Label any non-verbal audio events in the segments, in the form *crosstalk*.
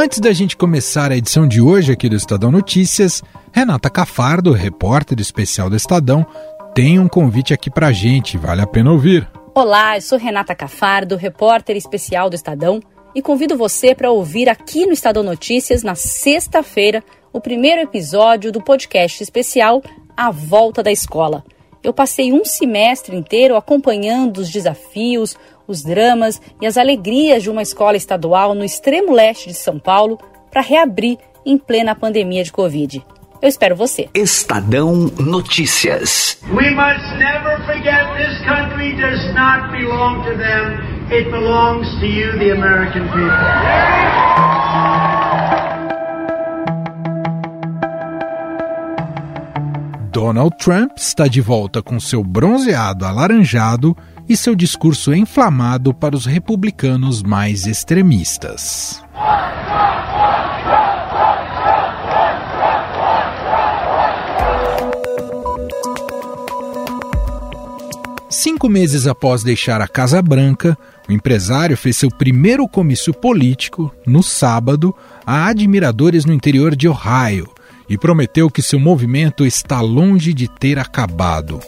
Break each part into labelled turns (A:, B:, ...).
A: Antes da gente começar a edição de hoje aqui do Estadão Notícias, Renata Cafardo, repórter especial do Estadão, tem um convite aqui pra gente, vale a pena ouvir.
B: Olá, eu sou Renata Cafardo, repórter especial do Estadão, e convido você para ouvir aqui no Estadão Notícias, na sexta-feira, o primeiro episódio do podcast especial A Volta da Escola. Eu passei um semestre inteiro acompanhando os desafios, os dramas e as alegrias de uma escola estadual no extremo leste de São Paulo para reabrir em plena pandemia de Covid. Eu espero você.
C: Estadão Notícias. We must never forget this country does not belong to them. It belongs to you, the American people.
A: Donald Trump está de volta com seu bronzeado alaranjado e seu discurso inflamado para os republicanos mais extremistas. Cinco meses após deixar a Casa Branca, o empresário fez seu primeiro comício político, no sábado, a admiradores no interior de Ohio e prometeu que seu movimento está longe de ter acabado.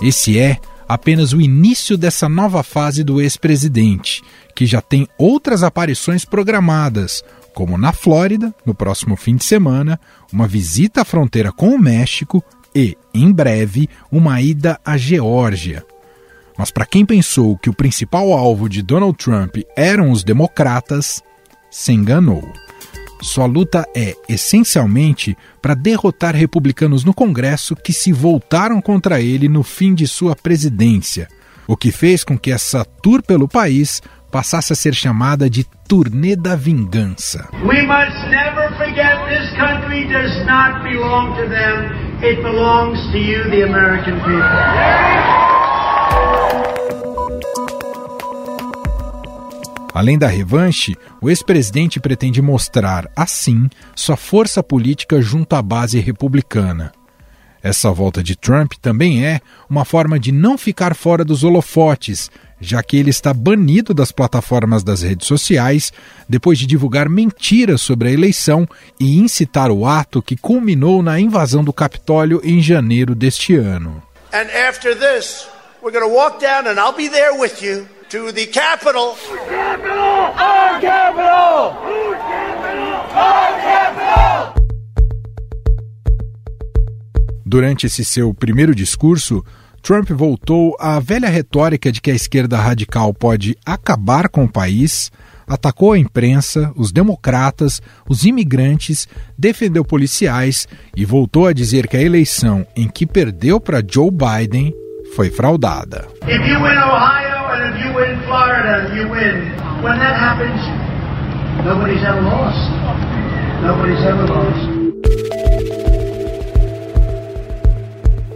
A: Esse é apenas o início dessa nova fase do ex-presidente, que já tem outras aparições programadas, como na Flórida, no próximo fim de semana, uma visita à fronteira com o México e, em breve, uma ida à Geórgia. Mas para quem pensou que o principal alvo de Donald Trump eram os democratas, se enganou. Sua luta é, essencialmente, para derrotar republicanos no Congresso que se voltaram contra ele no fim de sua presidência, o que fez com que essa tour pelo país passasse a ser chamada de Turnê da Vingança. We must never forget this country does not belong to them. It belongs to you, the American people. Além da revanche, o ex-presidente pretende mostrar, assim, sua força política junto à base republicana. Essa volta de Trump também é uma forma de não ficar fora dos holofotes, já que ele está banido das plataformas das redes sociais depois de divulgar mentiras sobre a eleição e incitar o ato que culminou na invasão do Capitólio em janeiro deste ano. And after this, we're going to walk down and I'll be there with you to the capital. Capital! Our capital! Our capital! Durante esse seu primeiro discurso, Trump voltou à velha retórica de que a esquerda radical pode acabar com o país, atacou a imprensa, os democratas, os imigrantes, defendeu policiais e voltou a dizer que a eleição em que perdeu para Joe Biden foi fraudada. If you win Ohio, and if you win Florida, you win. When that happens, nobody's ever lost. Nobody's ever lost.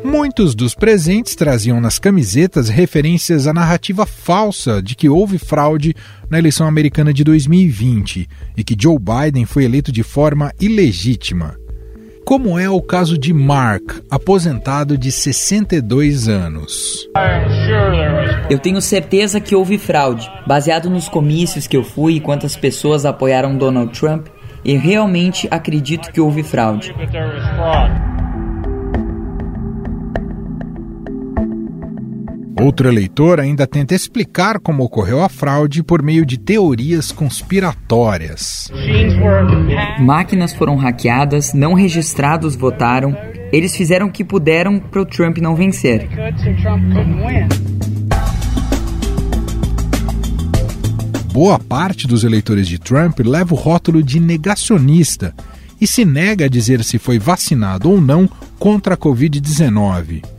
A: Muitos dos presentes traziam nas camisetas referências à narrativa falsa de que houve fraude na eleição americana de 2020 e que Joe Biden foi eleito de forma ilegítima como é o caso de Mark, aposentado de 62 anos.
D: Eu tenho certeza que houve fraude. Baseado nos comícios que eu fui e quantas pessoas apoiaram Donald Trump, eu realmente acredito que houve fraude.
A: Outro eleitor ainda tenta explicar como ocorreu a fraude por meio de teorias conspiratórias.
D: Máquinas foram hackeadas, não registrados votaram, eles fizeram o que puderam para o Trump não vencer.
A: Boa parte dos eleitores de Trump leva o rótulo de negacionista e se nega a dizer se foi vacinado ou não contra a Covid-19.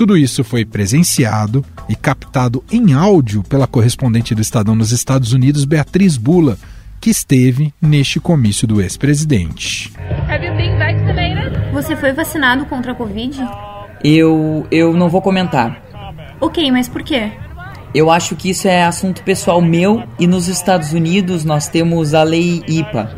A: Tudo isso foi presenciado e captado em áudio pela correspondente do Estadão nos Estados Unidos, Beatriz Bula, que esteve neste comício do ex-presidente.
E: Você foi vacinado contra a Covid?
D: Eu, eu não vou comentar.
E: Ok, mas por quê?
D: Eu acho que isso é assunto pessoal meu e nos Estados Unidos nós temos a lei IPA.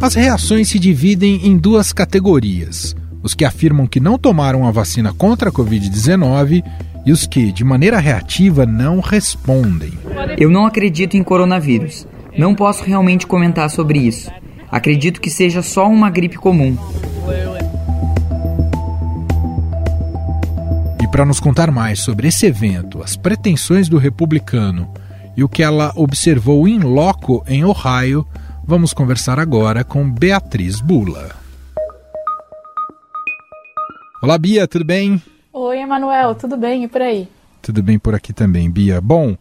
A: As reações se dividem em duas categorias: os que afirmam que não tomaram a vacina contra a Covid-19 e os que, de maneira reativa, não respondem.
D: Eu não acredito em coronavírus. Não posso realmente comentar sobre isso. Acredito que seja só uma gripe comum.
A: E para nos contar mais sobre esse evento, as pretensões do republicano e o que ela observou em loco em Ohio, vamos conversar agora com Beatriz Bula. Olá, Bia, tudo bem?
F: Oi, Emanuel, tudo bem e por aí?
A: Tudo bem por aqui também, Bia. Bom,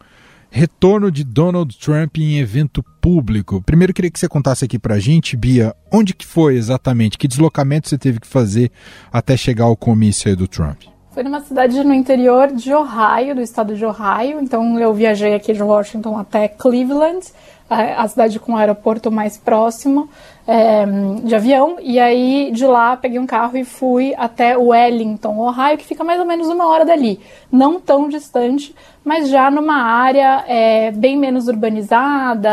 A: retorno de Donald Trump em evento público. Primeiro queria que você contasse aqui pra gente, Bia, onde que foi exatamente? Que deslocamento você teve que fazer até chegar ao comício aí do Trump?
F: Foi numa cidade no interior de Ohio, do estado de Ohio. Então eu viajei aqui de Washington até Cleveland, a cidade com o aeroporto mais próximo é, de avião. E aí de lá peguei um carro e fui até Wellington, Ohio, que fica mais ou menos uma hora dali. Não tão distante, mas já numa área é, bem menos urbanizada.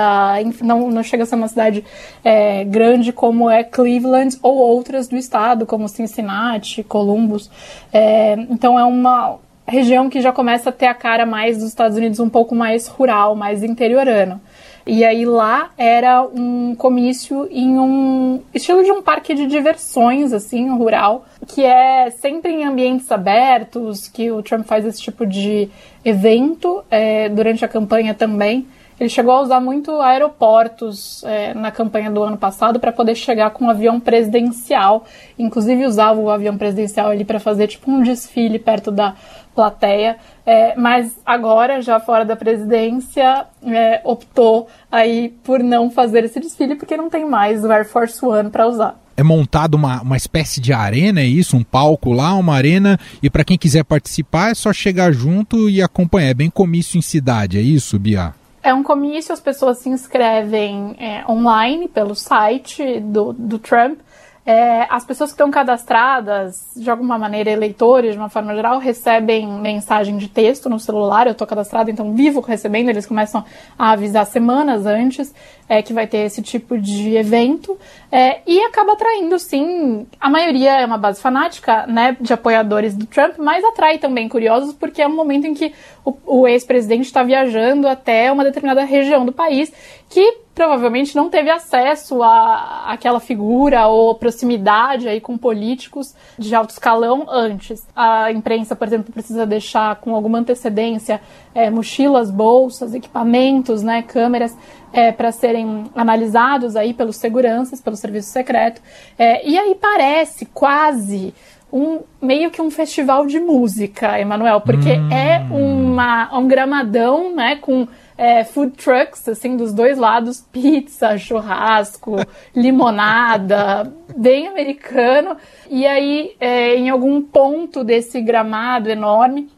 F: Não, não chega a ser uma cidade é, grande como é Cleveland ou outras do estado, como Cincinnati, Columbus. É, então é uma região que já começa a ter a cara mais dos Estados Unidos um pouco mais rural, mais interiorano. E aí lá era um comício em um estilo de um parque de diversões, assim, rural, que é sempre em ambientes abertos, que o Trump faz esse tipo de evento é, durante a campanha também. Ele chegou a usar muito aeroportos é, na campanha do ano passado para poder chegar com um avião presidencial. Inclusive usava o avião presidencial ali para fazer tipo um desfile perto da plateia. É, mas agora, já fora da presidência, é, optou aí por não fazer esse desfile porque não tem mais o Air Force One para usar.
A: É montado uma, uma espécie de arena, é isso? Um palco lá, uma arena, e para quem quiser participar é só chegar junto e acompanhar. É bem comício em cidade, é isso, Bia?
F: É um comício, as pessoas se inscrevem é, online pelo site do, do Trump é, as pessoas que estão cadastradas, de alguma maneira, eleitores, de uma forma geral, recebem mensagem de texto no celular. Eu estou cadastrada, então vivo recebendo. Eles começam a avisar semanas antes é, que vai ter esse tipo de evento. É, e acaba atraindo, sim. A maioria é uma base fanática, né, de apoiadores do Trump, mas atrai também curiosos, porque é um momento em que o, o ex-presidente está viajando até uma determinada região do país que provavelmente não teve acesso a aquela figura ou proximidade aí com políticos de alto escalão antes. A imprensa, por exemplo, precisa deixar com alguma antecedência é, mochilas, bolsas, equipamentos, né, câmeras é, para serem analisados aí pelos seguranças, pelo serviço secreto. É, e aí parece quase um meio que um festival de música, Emanuel, porque hum. é uma, um gramadão, né, com é, food trucks, assim, dos dois lados, pizza, churrasco, *laughs* limonada, bem americano. E aí, é, em algum ponto desse gramado enorme,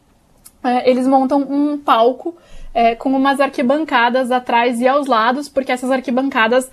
F: é, eles montam um palco é, com umas arquibancadas atrás e aos lados, porque essas arquibancadas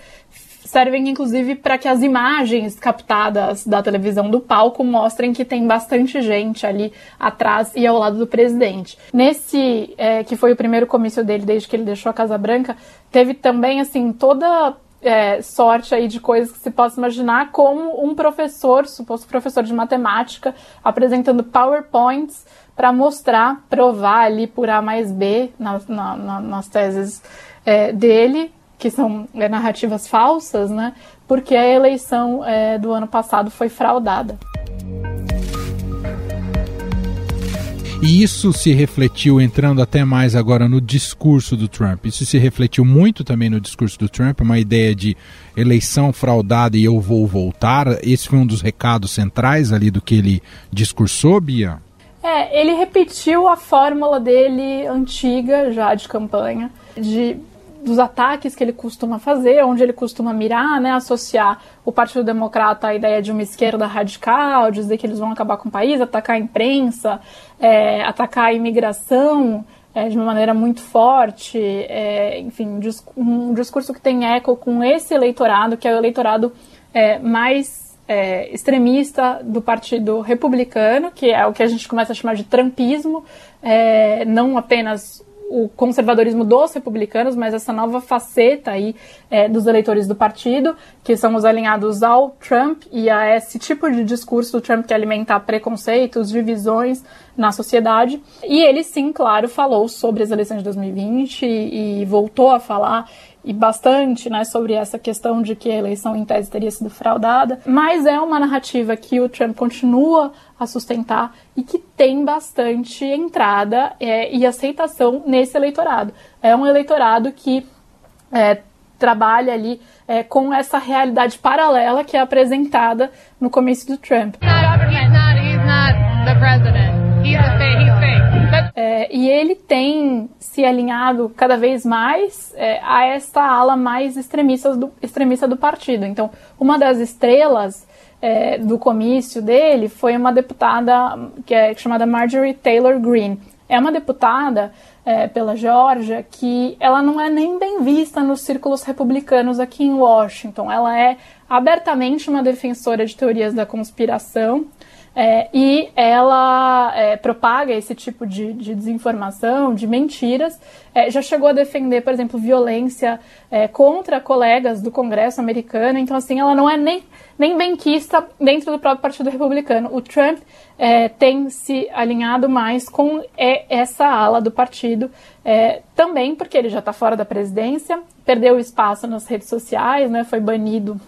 F: servem inclusive para que as imagens captadas da televisão do palco mostrem que tem bastante gente ali atrás e ao lado do presidente. Nesse, é, que foi o primeiro comício dele desde que ele deixou a Casa Branca, teve também assim toda é, sorte aí de coisas que se possa imaginar, como um professor, suposto professor de matemática, apresentando PowerPoints para mostrar, provar ali por A mais B na, na, na, nas teses é, dele que são é, narrativas falsas, né? Porque a eleição é, do ano passado foi fraudada.
A: E isso se refletiu, entrando até mais agora no discurso do Trump, isso se refletiu muito também no discurso do Trump, uma ideia de eleição fraudada e eu vou voltar. Esse foi um dos recados centrais ali do que ele discursou, Bia?
F: É, ele repetiu a fórmula dele antiga já de campanha, de dos ataques que ele costuma fazer, onde ele costuma mirar, né, associar o Partido Democrata à ideia de uma esquerda radical, dizer que eles vão acabar com o país, atacar a imprensa, é, atacar a imigração é, de uma maneira muito forte, é, enfim, um discurso que tem eco com esse eleitorado, que é o eleitorado é, mais é, extremista do Partido Republicano, que é o que a gente começa a chamar de trumpismo, é, não apenas o conservadorismo dos republicanos, mas essa nova faceta aí é, dos eleitores do partido, que são os alinhados ao Trump e a esse tipo de discurso do Trump que alimenta preconceitos, divisões na sociedade. E ele sim, claro, falou sobre as eleições de 2020 e, e voltou a falar e bastante né, sobre essa questão de que a eleição em tese teria sido fraudada, mas é uma narrativa que o Trump continua a sustentar e que tem bastante entrada é, e aceitação nesse eleitorado. É um eleitorado que é, trabalha ali é, com essa realidade paralela que é apresentada no começo do Trump. É, e ele tem se alinhado cada vez mais é, a esta ala mais extremista do, extremista do partido. Então, uma das estrelas é, do comício dele foi uma deputada que é chamada Marjorie Taylor Greene. É uma deputada é, pela Geórgia que ela não é nem bem vista nos círculos republicanos aqui em Washington. Ela é abertamente uma defensora de teorias da conspiração é, e ela é, propaga esse tipo de, de desinformação, de mentiras. É, já chegou a defender, por exemplo, violência é, contra colegas do Congresso americano. Então, assim, ela não é nem, nem benquista dentro do próprio Partido Republicano. O Trump é, tem se alinhado mais com é, essa ala do partido, também porque ele já está fora da presidência, perdeu espaço nas redes sociais, né, foi banido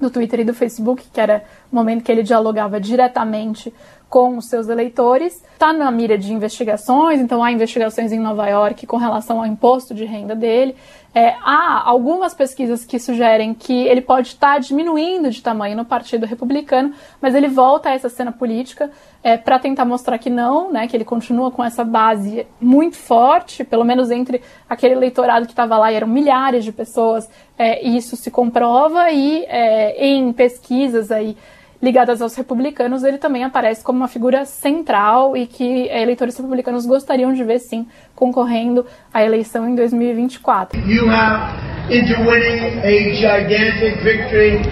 F: do Twitter e do Facebook, que era momento que ele dialogava diretamente com os seus eleitores. Está na mira de investigações, então há investigações em Nova York com relação ao imposto de renda dele. É, há algumas pesquisas que sugerem que ele pode estar diminuindo de tamanho no Partido Republicano, mas ele volta a essa cena política é, para tentar mostrar que não, né, que ele continua com essa base muito forte, pelo menos entre aquele eleitorado que estava lá, e eram milhares de pessoas, é, e isso se comprova, e é, em pesquisas aí ligadas aos republicanos, ele também aparece como uma figura central e que eleitores republicanos gostariam de ver sim concorrendo à eleição em 2024. You have into winning a gigantic victory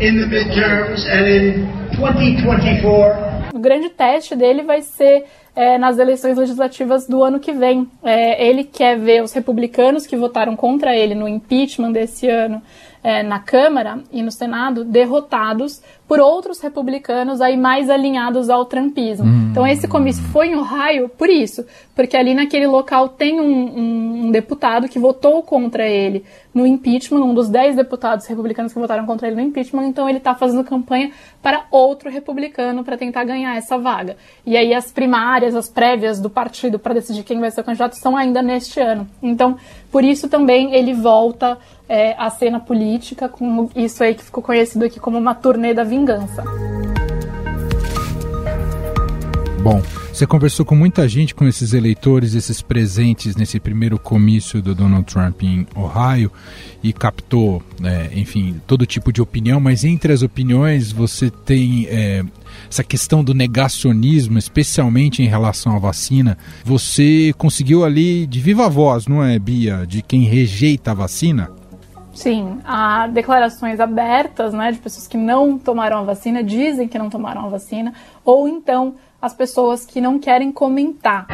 F: in the midterms and in 2024 o grande teste dele vai ser é, nas eleições legislativas do ano que vem. É, ele quer ver os republicanos que votaram contra ele no impeachment desse ano é, na Câmara e no Senado derrotados por outros republicanos aí mais alinhados ao trumpismo. Hum. Então esse comício foi em Ohio por isso, porque ali naquele local tem um, um, um, deputado que votou contra ele no impeachment, um dos dez deputados republicanos que votaram contra ele no impeachment, então ele está fazendo campanha para outro republicano para tentar ganhar essa vaga. E aí as primárias, as prévias do partido para decidir quem vai ser o candidato são ainda neste ano. Então, por isso também ele volta é, a cena política, com isso aí que ficou conhecido aqui como uma turnê da vingança.
A: Bom, você conversou com muita gente, com esses eleitores, esses presentes nesse primeiro comício do Donald Trump em Ohio e captou, é, enfim, todo tipo de opinião, mas entre as opiniões você tem é, essa questão do negacionismo, especialmente em relação à vacina. Você conseguiu ali de viva voz, não é, Bia, de quem rejeita a vacina?
F: Sim, há declarações abertas, né, de pessoas que não tomaram a vacina, dizem que não tomaram a vacina, ou então as pessoas que não querem comentar.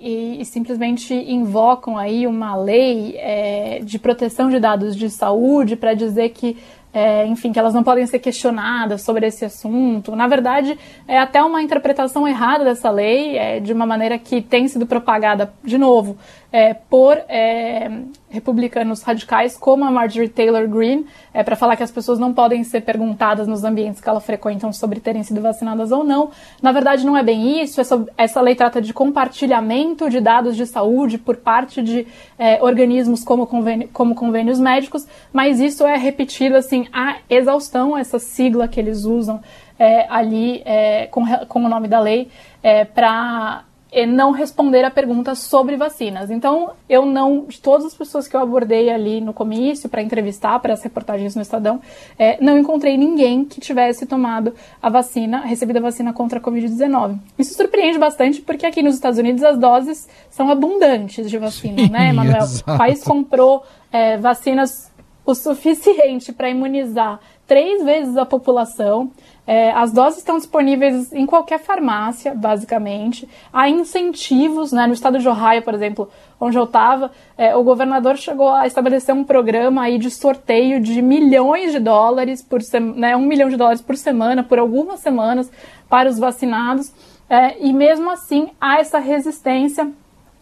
F: E, e, simplesmente invocam aí uma lei é, de proteção de dados de saúde para dizer que é, enfim, que elas não podem ser questionadas sobre esse assunto. Na verdade, é até uma interpretação errada dessa lei, é, de uma maneira que tem sido propagada, de novo, é, por é, republicanos radicais como a Marjorie Taylor Greene, é, para falar que as pessoas não podem ser perguntadas nos ambientes que elas frequentam sobre terem sido vacinadas ou não. Na verdade, não é bem isso. Essa, essa lei trata de compartilhamento de dados de saúde por parte de é, organismos como, convênio, como convênios médicos, mas isso é repetido assim a exaustão, essa sigla que eles usam é, ali é, com, com o nome da lei, é, para não responder a perguntas sobre vacinas. Então, eu não, de todas as pessoas que eu abordei ali no comício para entrevistar para as reportagens no Estadão, é, não encontrei ninguém que tivesse tomado a vacina, recebido a vacina contra a Covid-19. Isso surpreende bastante porque aqui nos Estados Unidos as doses são abundantes de vacina, Sim, né, Manuel? *laughs* O país comprou é, vacinas o suficiente para imunizar três vezes a população. É, as doses estão disponíveis em qualquer farmácia, basicamente. Há incentivos, né? No estado de Ohio, por exemplo, onde eu estava, é, o governador chegou a estabelecer um programa aí de sorteio de milhões de dólares por né, um milhão de dólares por semana, por algumas semanas, para os vacinados. É, e mesmo assim há essa resistência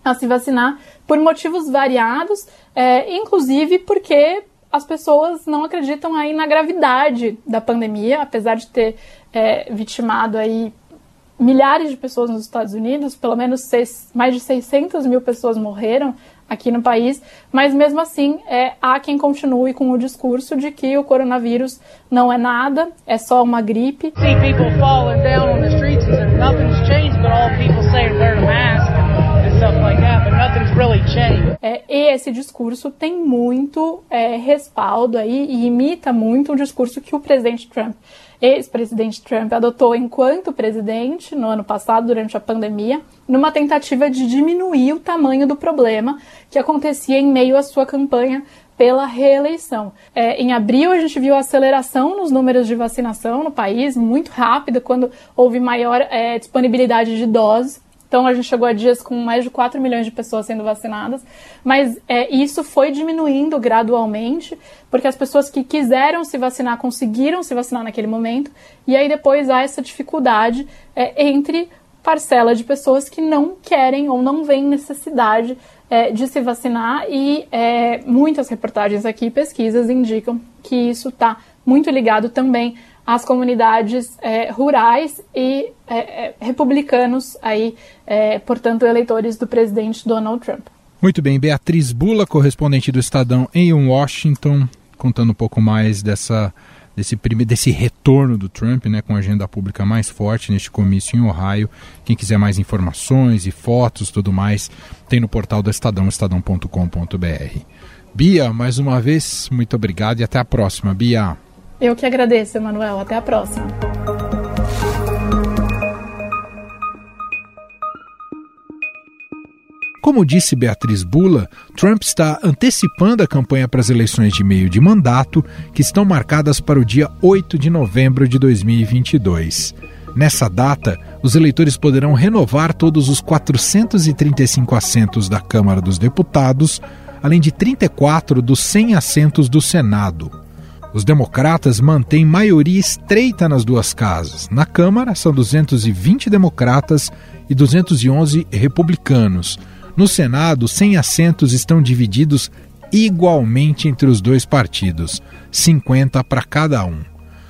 F: a se vacinar por motivos variados, é, inclusive porque as pessoas não acreditam aí na gravidade da pandemia, apesar de ter é, vitimado aí milhares de pessoas nos Estados Unidos, pelo menos seis, mais de 600 mil pessoas morreram aqui no país, mas mesmo assim é, há quem continue com o discurso de que o coronavírus não é nada, é só uma gripe. See people falling down on the streets and nothing's changed, but all people É, e esse discurso tem muito é, respaldo aí e imita muito o discurso que o presidente Trump ex-presidente Trump adotou enquanto presidente no ano passado, durante a pandemia, numa tentativa de diminuir o tamanho do problema que acontecia em meio à sua campanha pela reeleição. É, em abril, a gente viu a aceleração nos números de vacinação no país, muito rápida, quando houve maior é, disponibilidade de doses. Então, a gente chegou a dias com mais de 4 milhões de pessoas sendo vacinadas, mas é, isso foi diminuindo gradualmente, porque as pessoas que quiseram se vacinar conseguiram se vacinar naquele momento, e aí depois há essa dificuldade é, entre parcela de pessoas que não querem ou não veem necessidade é, de se vacinar, e é, muitas reportagens aqui, pesquisas indicam que isso está muito ligado também as comunidades é, rurais e é, é, republicanos, aí, é, portanto, eleitores do presidente Donald Trump.
A: Muito bem, Beatriz Bula, correspondente do Estadão em Washington, contando um pouco mais dessa, desse, desse retorno do Trump, né, com a agenda pública mais forte neste comício em Ohio. Quem quiser mais informações e fotos, tudo mais, tem no portal do Estadão, estadão.com.br. Bia, mais uma vez, muito obrigado e até a próxima, Bia.
F: Eu que agradeço, Emanuel. Até a próxima.
A: Como disse Beatriz Bula, Trump está antecipando a campanha para as eleições de meio de mandato, que estão marcadas para o dia 8 de novembro de 2022. Nessa data, os eleitores poderão renovar todos os 435 assentos da Câmara dos Deputados, além de 34 dos 100 assentos do Senado. Os democratas mantêm maioria estreita nas duas casas. Na Câmara, são 220 democratas e 211 republicanos. No Senado, 100 assentos estão divididos igualmente entre os dois partidos, 50 para cada um.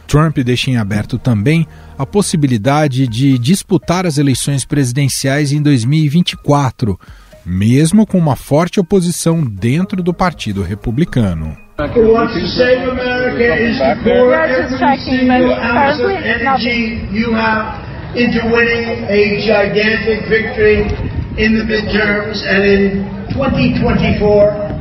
A: Trump deixa em aberto também a possibilidade de disputar as eleições presidenciais em 2024, mesmo com uma forte oposição dentro do Partido Republicano. Who wants to save America is to pour every single ounce of energy you have into winning a gigantic victory in the midterms and in 2024.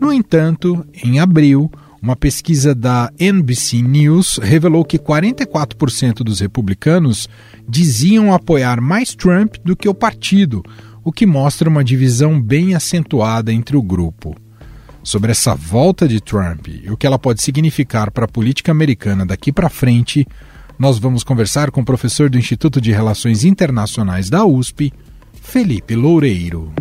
A: No entanto, em abril, uma pesquisa da NBC News revelou que 44% dos republicanos diziam apoiar mais Trump do que o partido, o que mostra uma divisão bem acentuada entre o grupo. Sobre essa volta de Trump e o que ela pode significar para a política americana daqui para frente, nós vamos conversar com o professor do Instituto de Relações Internacionais da USP, Felipe Loureiro.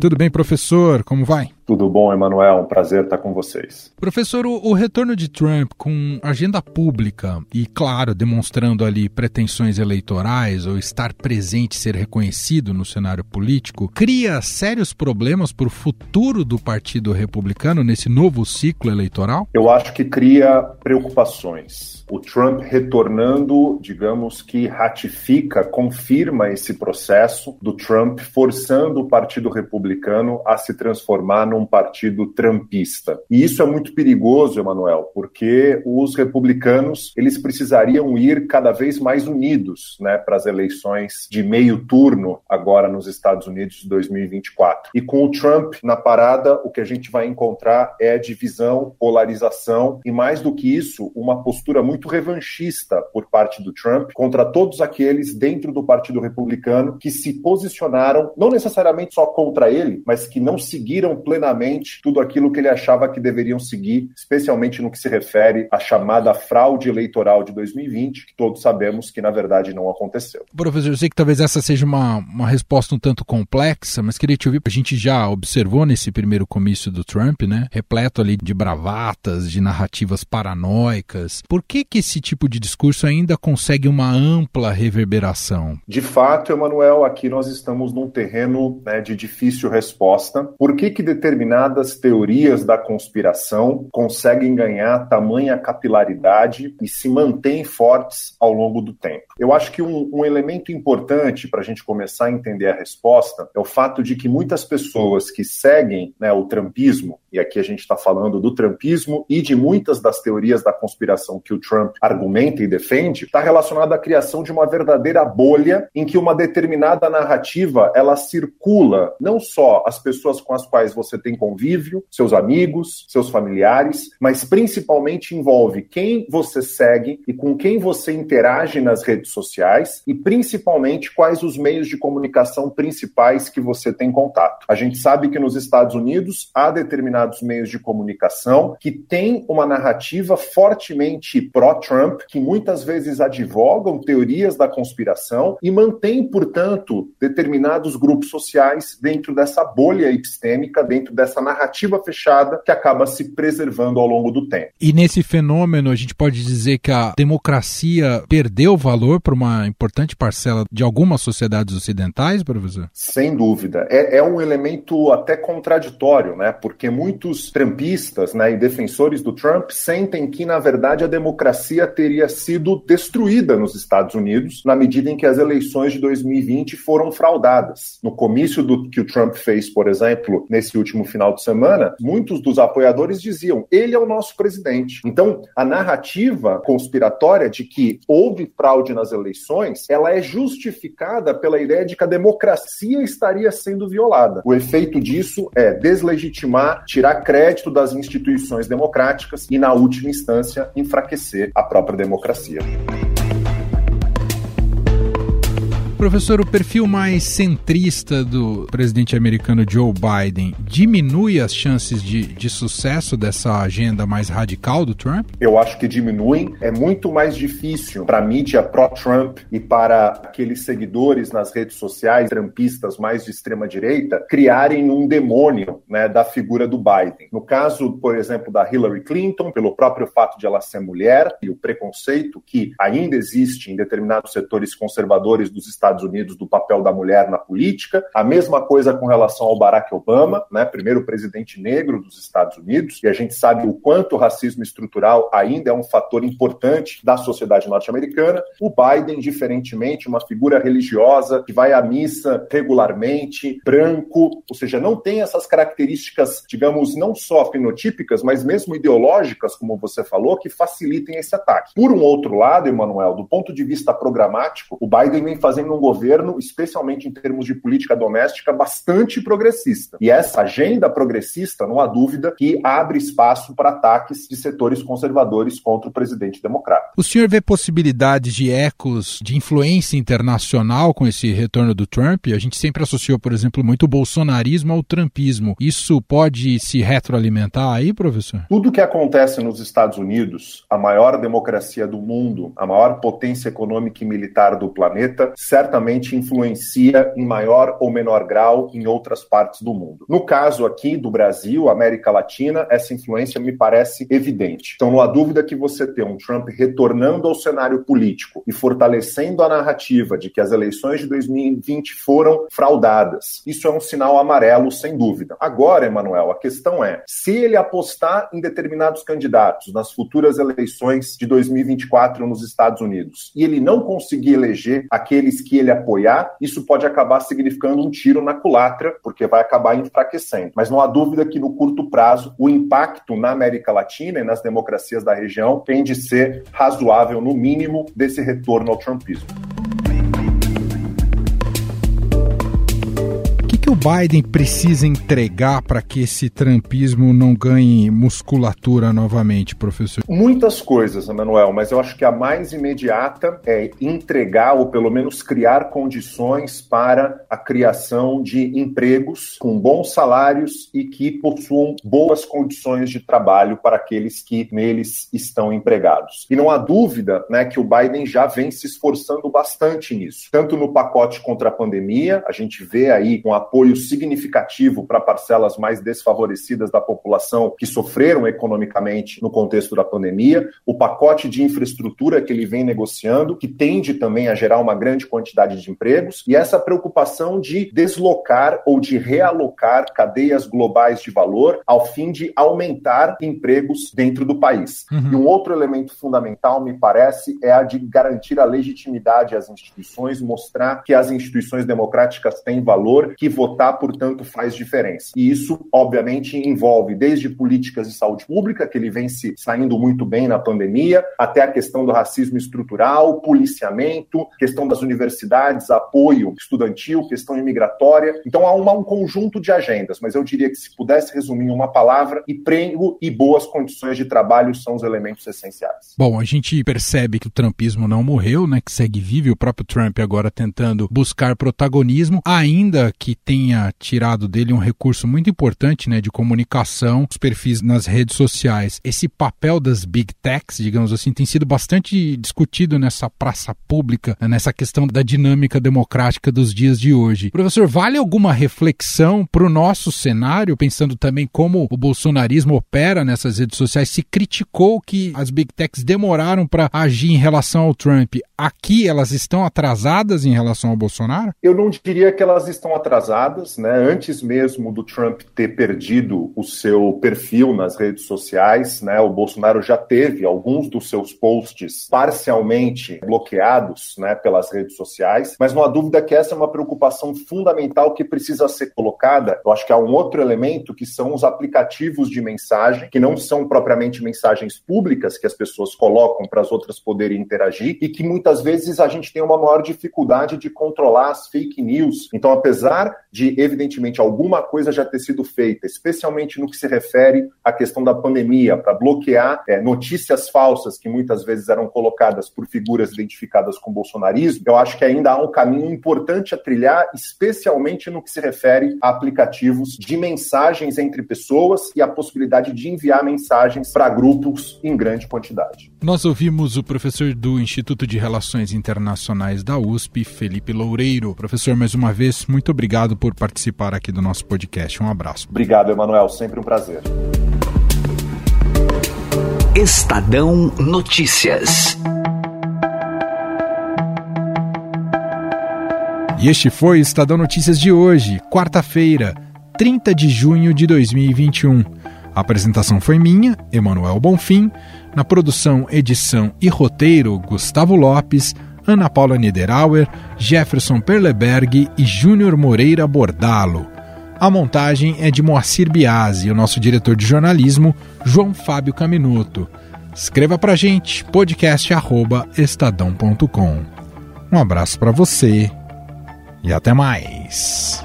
A: Tudo bem, professor? Como vai?
G: Tudo bom, Emanuel? Um prazer estar com vocês.
A: Professor, o, o, retorno de Trump com agenda pública e, claro, demonstrando ali pretensões eleitorais ou estar presente, ser reconhecido no cenário político, cria sérios problemas para o futuro do Partido Republicano nesse novo ciclo eleitoral?
G: Eu acho que cria preocupações. O Trump retornando, digamos que ratifica, confirma esse processo do Trump forçando o Partido Republicano a se transformar num partido trumpista. E isso é muito perigoso, Emanuel, porque os republicanos eles precisariam ir cada vez mais unidos né, para as eleições de meio turno agora nos Estados Unidos de 2024. E com o Trump na parada, o que a gente vai encontrar é divisão, polarização e, mais do que isso, uma postura muito muito revanchista por parte do Trump contra todos aqueles dentro do Partido Republicano que se posicionaram, não necessariamente só contra ele, mas que não seguiram plenamente tudo aquilo que ele achava que deveriam seguir, especialmente no que se refere à chamada fraude eleitoral de 2020, que todos sabemos que na verdade não aconteceu.
A: Professor, eu sei que talvez essa seja uma, uma resposta um tanto complexa, mas queria te ouvir. A gente já observou nesse primeiro comício do Trump, né, repleto ali de bravatas, de narrativas paranoicas. Por que que esse tipo de discurso ainda consegue uma ampla reverberação?
G: De fato, Emanuel, aqui nós estamos num terreno né, de difícil resposta. Por que que determinadas teorias da conspiração conseguem ganhar tamanha capilaridade e se mantêm fortes ao longo do tempo? Eu acho que um, um elemento importante para a gente começar a entender a resposta é o fato de que muitas pessoas que seguem né, o trumpismo, e aqui a gente está falando do trumpismo e de muitas das teorias da conspiração que o Trump argumenta e defende, está relacionado à criação de uma verdadeira bolha em que uma determinada narrativa ela circula não só as pessoas com as quais você tem convívio, seus amigos, seus familiares, mas principalmente envolve quem você segue e com quem você interage nas redes sociais e principalmente quais os meios de comunicação principais que você tem contato. A gente sabe que nos Estados Unidos há determinados meios de comunicação que têm uma narrativa fortemente pró-Trump, que muitas vezes advogam teorias da conspiração e mantêm, portanto, determinados grupos sociais dentro dessa bolha epistêmica, dentro dessa narrativa fechada que acaba se preservando ao longo do tempo.
A: E nesse fenômeno, a gente pode dizer que a democracia perdeu valor para uma importante parcela de algumas sociedades ocidentais, professor?
G: Sem dúvida. É, é um elemento até contraditório, né? Porque muitos trumpistas né, e defensores do Trump sentem que, na verdade, a democracia teria sido destruída nos Estados Unidos na medida em que as eleições de 2020 foram fraudadas. No comício do, que o Trump fez, por exemplo, nesse último final de semana, muitos dos apoiadores diziam: ele é o nosso presidente. Então, a narrativa conspiratória de que houve fraude nas eleições, ela é justificada pela ideia de que a democracia estaria sendo violada. O efeito disso é deslegitimar, tirar crédito das instituições democráticas e, na última instância, enfraquecer a própria democracia.
A: Professor, o perfil mais centrista do presidente americano Joe Biden diminui as chances de, de sucesso dessa agenda mais radical do Trump?
G: Eu acho que diminuem. É muito mais difícil para a mídia pró-Trump e para aqueles seguidores nas redes sociais, trumpistas mais de extrema direita, criarem um demônio né, da figura do Biden. No caso, por exemplo, da Hillary Clinton, pelo próprio fato de ela ser mulher e o preconceito que ainda existe em determinados setores conservadores dos Estados Estados Unidos do papel da mulher na política. A mesma coisa com relação ao Barack Obama, né, primeiro presidente negro dos Estados Unidos, e a gente sabe o quanto o racismo estrutural ainda é um fator importante da sociedade norte-americana. O Biden, diferentemente, uma figura religiosa que vai à missa regularmente, branco, ou seja, não tem essas características, digamos, não só fenotípicas, mas mesmo ideológicas, como você falou, que facilitem esse ataque. Por um outro lado, Emanuel, do ponto de vista programático, o Biden vem fazendo um governo, especialmente em termos de política doméstica, bastante progressista. E essa agenda progressista, não há dúvida, que abre espaço para ataques de setores conservadores contra o presidente democrata.
A: O senhor vê possibilidades de ecos de influência internacional com esse retorno do Trump? A gente sempre associou, por exemplo, muito o bolsonarismo ao trumpismo. Isso pode se retroalimentar aí, professor?
G: Tudo que acontece nos Estados Unidos, a maior democracia do mundo, a maior potência econômica e militar do planeta, certamente certamente influencia em maior ou menor grau em outras partes do mundo. No caso aqui do Brasil, América Latina, essa influência me parece evidente. Então não há dúvida que você ter um Trump retornando ao cenário político e fortalecendo a narrativa de que as eleições de 2020 foram fraudadas. Isso é um sinal amarelo, sem dúvida. Agora, Emanuel, a questão é: se ele apostar em determinados candidatos nas futuras eleições de 2024 nos Estados Unidos e ele não conseguir eleger aqueles que ele apoiar, isso pode acabar significando um tiro na culatra, porque vai acabar enfraquecendo. Mas não há dúvida que no curto prazo o impacto na América Latina e nas democracias da região tem de ser razoável, no mínimo, desse retorno ao trumpismo.
A: O Biden precisa entregar para que esse trumpismo não ganhe musculatura novamente, professor?
G: Muitas coisas, Emanuel, mas eu acho que a mais imediata é entregar ou pelo menos criar condições para a criação de empregos com bons salários e que possuam boas condições de trabalho para aqueles que neles estão empregados. E não há dúvida né, que o Biden já vem se esforçando bastante nisso, tanto no pacote contra a pandemia, a gente vê aí um apoio significativo para parcelas mais desfavorecidas da população que sofreram economicamente no contexto da pandemia, o pacote de infraestrutura que ele vem negociando, que tende também a gerar uma grande quantidade de empregos, e essa preocupação de deslocar ou de realocar cadeias globais de valor ao fim de aumentar empregos dentro do país. Uhum. E um outro elemento fundamental, me parece, é a de garantir a legitimidade às instituições, mostrar que as instituições democráticas têm valor, que votar, portanto, faz diferença. E isso, obviamente, envolve desde políticas de saúde pública, que ele vem se saindo muito bem na pandemia, até a questão do racismo estrutural, policiamento, questão das universidades, apoio estudantil, questão imigratória. Então há uma, um conjunto de agendas, mas eu diria que se pudesse resumir em uma palavra, emprego e boas condições de trabalho são os elementos essenciais.
A: Bom, a gente percebe que o trumpismo não morreu, né, que segue vivo, o próprio Trump agora tentando buscar protagonismo, ainda que tenha tirado dele um recurso muito importante, né, de comunicação, os perfis nas redes sociais. Esse papel das big techs, digamos assim, tem sido bastante discutido nessa praça pública, né, nessa questão da dinâmica democrática dos dias de hoje. Professor, vale alguma reflexão para o nosso cenário, pensando também como o bolsonarismo opera nessas redes sociais? Se criticou que as big techs demoraram para agir em relação ao Trump. Aqui elas estão atrasadas em relação ao Bolsonaro?
G: Eu não diria que elas estão atrasadas, né? Antes mesmo do Trump ter perdido o seu perfil nas redes sociais, né? O Bolsonaro já teve alguns dos seus posts parcialmente bloqueados, né, pelas redes sociais, mas não há dúvida que essa é uma preocupação fundamental que precisa ser colocada. Eu acho que há um outro elemento que são os aplicativos de mensagem, que não são propriamente mensagens públicas que as pessoas colocam para as outras poderem interagir e que muitas vezes a gente tem uma maior dificuldade de controlar as fake news. Então, apesar de, evidentemente, alguma coisa já ter sido feita, especialmente no que se refere à questão da pandemia, para bloquear é, notícias falsas que muitas vezes eram colocadas por figuras identificadas com bolsonarismo, eu acho que ainda há um caminho importante a trilhar, especialmente no que se refere a aplicativos de mensagens entre pessoas e a possibilidade de enviar mensagens para grupos em grande quantidade.
A: Nós ouvimos o professor do Instituto de Relações Internacionais da USP, Felipe Loureiro. Professor, mais uma vez, muito obrigado por participar aqui do nosso podcast. Um abraço.
G: Obrigado, Emanuel. Sempre um prazer.
C: Estadão Notícias.
A: E este foi o Estadão Notícias de hoje, quarta-feira, 30 de junho de 2021. A apresentação foi minha, Emanuel Bonfim. Na produção, edição e roteiro, Gustavo Lopes, Ana Paula Niederauer, Jefferson Perleberg e Júnior Moreira Bordalo. A montagem é de Moacir Biasi e o nosso diretor de jornalismo, João Fábio Caminuto. Escreva pra gente, podcast@estadão.com. Um abraço para você e até mais.